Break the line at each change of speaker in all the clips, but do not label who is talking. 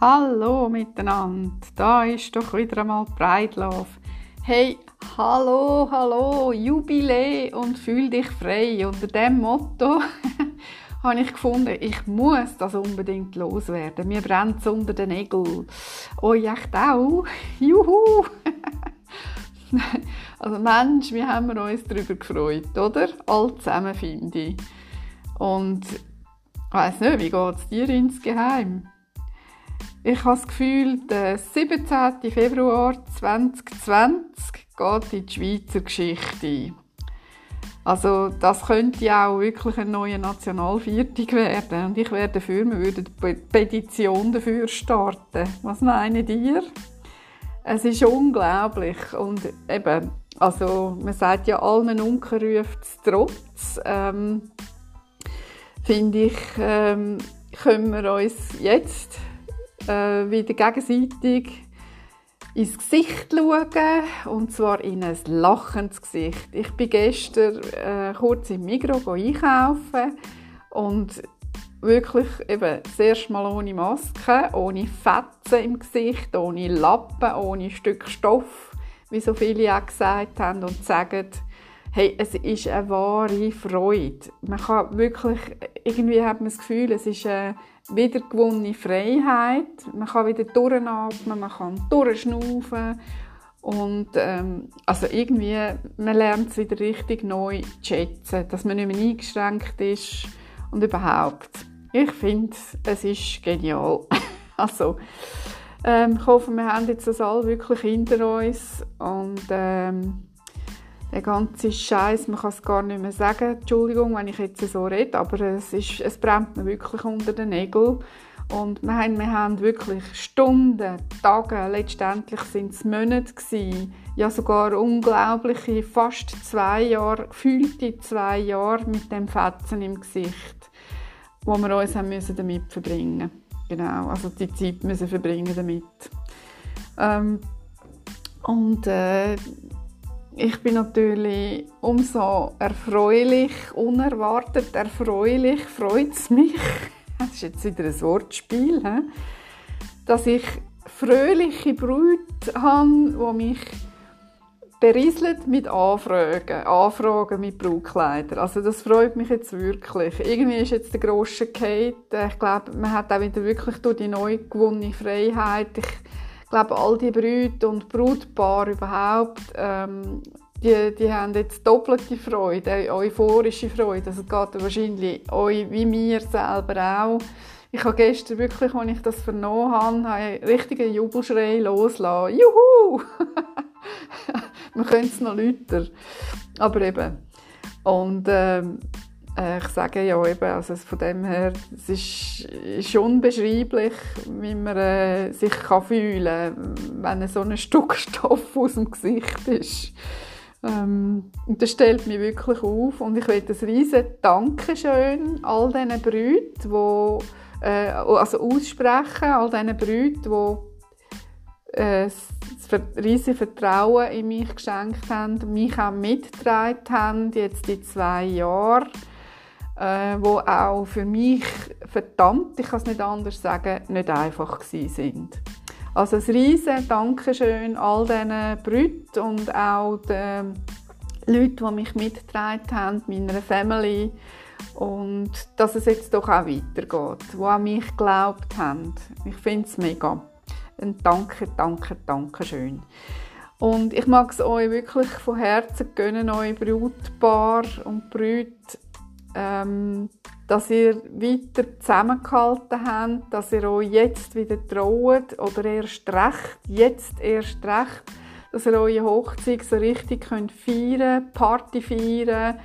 Hallo miteinander, da ist doch wieder einmal Breitlauf. Hey, hallo, hallo, Jubiläe und fühl dich frei. Unter dem Motto habe ich gefunden, ich muss das unbedingt loswerden. Mir brennt es unter den Nägeln. Euch echt auch? Juhu! also Mensch, wie haben wir uns darüber gefreut, oder? Alle zusammen, finde ich. Und ich weiss nicht, wie geht es dir insgeheim? Ich habe das Gefühl, der 17. Februar 2020 geht in die Schweizer Geschichte Also das könnte ja auch wirklich eine neue Nationalviertung werden. Und ich wäre dafür, wir würden eine Petition dafür starten. Was meinen ihr? Es ist unglaublich. Und eben, also man sagt ja, allen Unkenrufen trotz. Ähm, finde ich, ähm, können wir uns jetzt äh, wieder gegenseitig ins Gesicht schauen und zwar in ein lachendes Gesicht. Ich bin gestern äh, kurz im Migros einkaufen und wirklich eben das erste Mal ohne Maske, ohne Fetzen im Gesicht, ohne Lappen, ohne Stück Stoff, wie so viele auch gesagt haben und sagen, hey, es ist eine wahre Freude. Man kann wirklich, irgendwie hat man das Gefühl, es ist eine wiedergewonnene Freiheit. Man kann wieder durchatmen, man kann durchschnaufen und ähm, also irgendwie, man lernt es wieder richtig neu zu schätzen, dass man nicht mehr eingeschränkt ist und überhaupt. Ich finde, es ist genial. also, ähm, ich hoffe, wir haben jetzt das alle wirklich hinter uns und ähm, der ganze Scheiß, man kann es gar nicht mehr sagen, Entschuldigung, wenn ich jetzt so rede, aber es, ist, es brennt mir wirklich unter den Nägeln. Und wir haben, wir haben wirklich Stunden, Tage, letztendlich sind es Monate gewesen, ja sogar unglaubliche, fast zwei Jahre, gefühlte zwei Jahre mit dem Fetzen im Gesicht, wo wir uns haben müssen damit verbringen Genau, also die Zeit müssen verbringen damit. Ähm, und äh, ich bin natürlich umso erfreulich, unerwartet erfreulich, freut es mich, das ist jetzt wieder ein Wortspiel, dass ich fröhliche Brüder habe, die mich berieselt mit Anfragen, Anfragen mit Brautkleidern. Also das freut mich jetzt wirklich. Irgendwie ist jetzt der grosse Kate. Ich glaube, man hat auch wieder wirklich durch die neu gewonnene Freiheit. Ich ich glaube, all die Brüder und Brutpaare überhaupt, ähm, die, die haben jetzt doppelte Freude, euphorische Freude. Das geht wahrscheinlich euch wie mir selber auch. Ich habe gestern wirklich, als ich das vernommen habe, einen richtigen Jubelschrei loslassen. Juhu! Man könnte es noch lauter. Aber eben. Und ähm, äh, ich sage ja eben, also von dem her, es ist, ist unbeschreiblich, wie man äh, sich kann fühlen kann, wenn so ein Stück Stoff aus dem Gesicht ist. Ähm, und das stellt mich wirklich auf und ich will ein riesen Dankeschön all diesen Brüdern, die äh, also aussprechen, all diesen Brüdern, die äh, das riesige Vertrauen in mich geschenkt haben, mich auch mitgetragen haben, jetzt die zwei Jahre äh, wo auch für mich verdammt, ich kann es nicht anders sagen, nicht einfach sind. Also ein riesen Dankeschön all diesen Brüdern und auch den Leuten, die mich mitgetragen haben, meiner Family und dass es jetzt doch auch weitergeht, die an mich geglaubt haben. Ich finde es mega. Ein Danke, Danke, Dankeschön. Und ich mag es euch wirklich von Herzen gönnen, euch Brutpaar und Brüder, ähm, dass ihr weiter zusammengehalten habt, dass ihr euch jetzt wieder traut oder erst recht, jetzt erst recht, dass ihr eure Hochzeit so richtig könnt feiern, Party feiern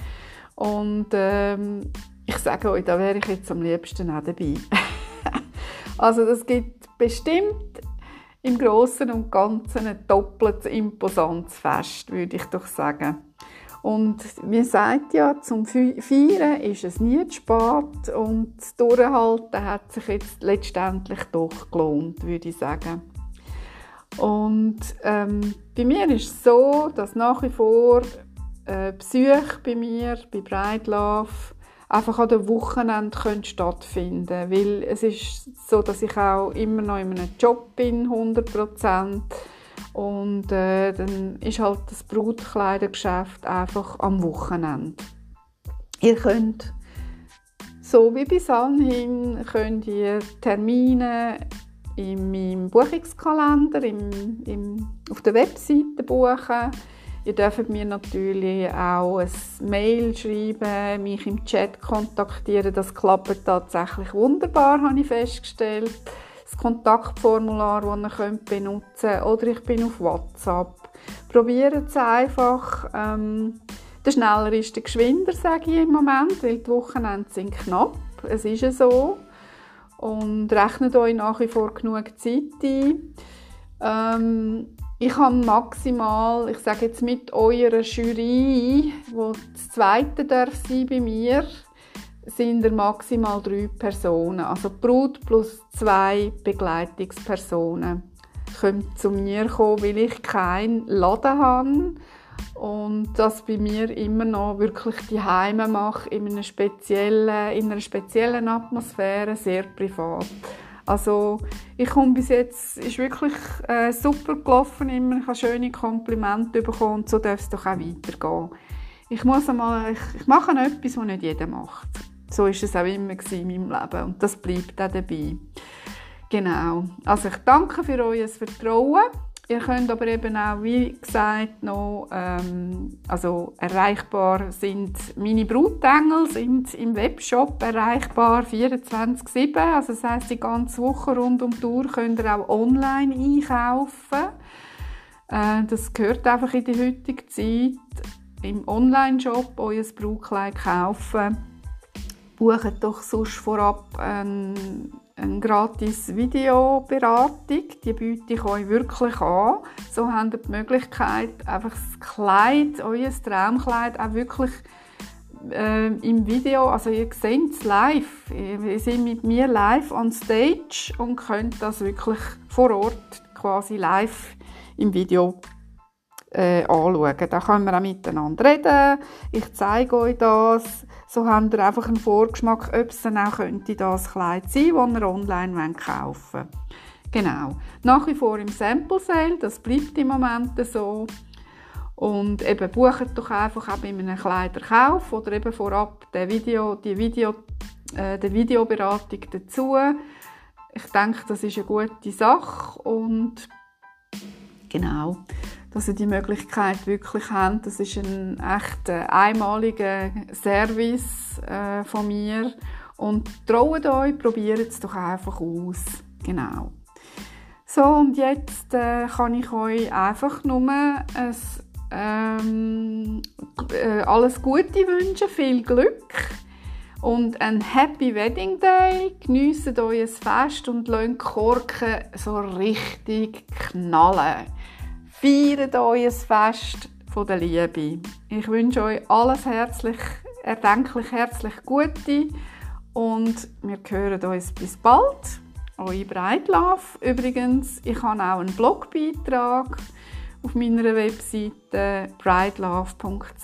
und ähm, ich sage euch, da wäre ich jetzt am liebsten auch dabei. also das gibt bestimmt im Großen und Ganzen ein doppelt imposantes Fest, würde ich doch sagen. Und wie sagt ja, zum Feiern ist es nie zu spät und das Durchhalten hat sich jetzt letztendlich doch gelohnt, würde ich sagen. Und ähm, bei mir ist es so, dass nach wie vor äh, Besuche bei mir, bei Love, einfach an den Wochenenden können stattfinden Weil es ist so, dass ich auch immer noch in einem Job bin, 100 Und äh, dann ist halt das Brutkleidergeschäft einfach am Wochenende. Ihr könnt, so wie bis anhin, könnt ihr Termine in meinem Buchungskalender im, im, auf der Webseite buchen. Ihr dürft mir natürlich auch ein Mail schreiben, mich im Chat kontaktieren. Das klappt tatsächlich wunderbar, habe ich festgestellt. Das Kontaktformular, das ihr benutzen könnt. Oder ich bin auf WhatsApp. Probiert es einfach. Ähm, der schneller ist der geschwinder, sage ich im Moment, weil die Wochenende sind knapp. Es ist ja so und rechnet euch nach wie vor genug Zeit ein. Ähm, ich habe maximal, ich sage jetzt mit eurer Jury, wo das zweite darf sein bei mir, sind er maximal drei Personen. Also Brut plus zwei Begleitungspersonen können zu mir kommen, weil ich keinen Laden habe und das bei mir immer noch wirklich die Heime mache in einer speziellen, in einer speziellen Atmosphäre, sehr privat. Also ich komme bis jetzt, ist wirklich äh, super gelaufen immer, ich habe schöne Komplimente bekommen und so darf es doch auch weitergehen. Ich muss einmal, ich, ich mache etwas, was nicht jeder macht. So ist es auch immer in meinem Leben und das bleibt auch dabei. Genau. Also ich danke für euer Vertrauen. Ihr könnt aber eben auch, wie gesagt, noch ähm, also erreichbar sind meine Brutengel sind im Webshop erreichbar 24/7. Also das heißt die ganze Woche rund um die Tour könnt ihr auch online einkaufen. Äh, das gehört einfach in die heutige Zeit. Im Online-Shop euer Brutkleid kaufen. Bucht doch sonst vorab einen eine gratis Videoberatung. Die biete ich euch wirklich an. So habt ihr die Möglichkeit, einfach das Kleid, euer Traumkleid auch wirklich äh, im Video, also ihr seht es live. Ihr seid mit mir live on stage und könnt das wirklich vor Ort quasi live im Video äh, anschauen. Da können wir auch miteinander reden. Ich zeige euch das. So habt ihr einfach einen Vorgeschmack, ob es dann auch könnte das Kleid sein könnte, das ihr online kaufen wollt. Genau. Nach wie vor im Sample Sale, das bleibt im Moment so. Und eben bucht doch einfach auch bei einem Kleiderkauf oder eben vorab die, Video, die, Video, äh, die Videoberatung dazu. Ich denke, das ist eine gute Sache und genau dass ihr die Möglichkeit wirklich habt. Das ist ein echt einmaliger Service äh, von mir. Und traut euch, probiert es doch einfach aus. Genau. So, und jetzt äh, kann ich euch einfach nur ein, ähm, äh, alles Gute wünschen, viel Glück und ein Happy Wedding Day. Geniessen euer Fest und lasst Korken so richtig knallen. Feiert euer Fest von der Liebe. Ich wünsche euch alles herzlich, erdenklich herzlich Gute und wir hören uns bis bald. Eure Breitlove. Übrigens, ich habe auch einen Blogbeitrag auf meiner Webseite bridelove.ch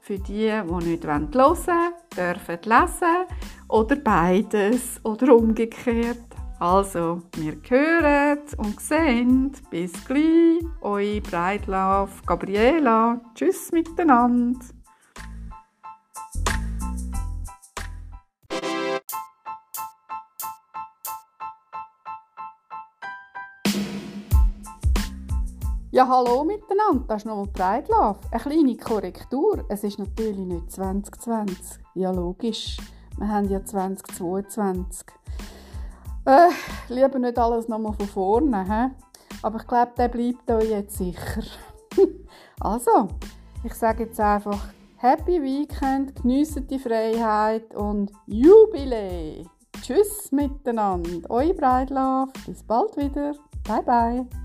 für die, die nicht hören wollen, dürfen lesen oder beides oder umgekehrt. Also, wir hören und sehen. Bis gleich. Eure Breitlauf Gabriela. Tschüss miteinander. Ja, hallo miteinander, das ist nochmal Breitlauf. Eine kleine Korrektur, es ist natürlich nicht 2020. Ja, logisch, wir haben ja 2022. Äh, lieber nicht alles nochmal von vorne. He? Aber ich glaube, der bleibt euch jetzt sicher. also, ich sage jetzt einfach Happy Weekend, geniessen die Freiheit und Jubiläe. Tschüss miteinander. Eure Breitlauf. Bis bald wieder. Bye bye.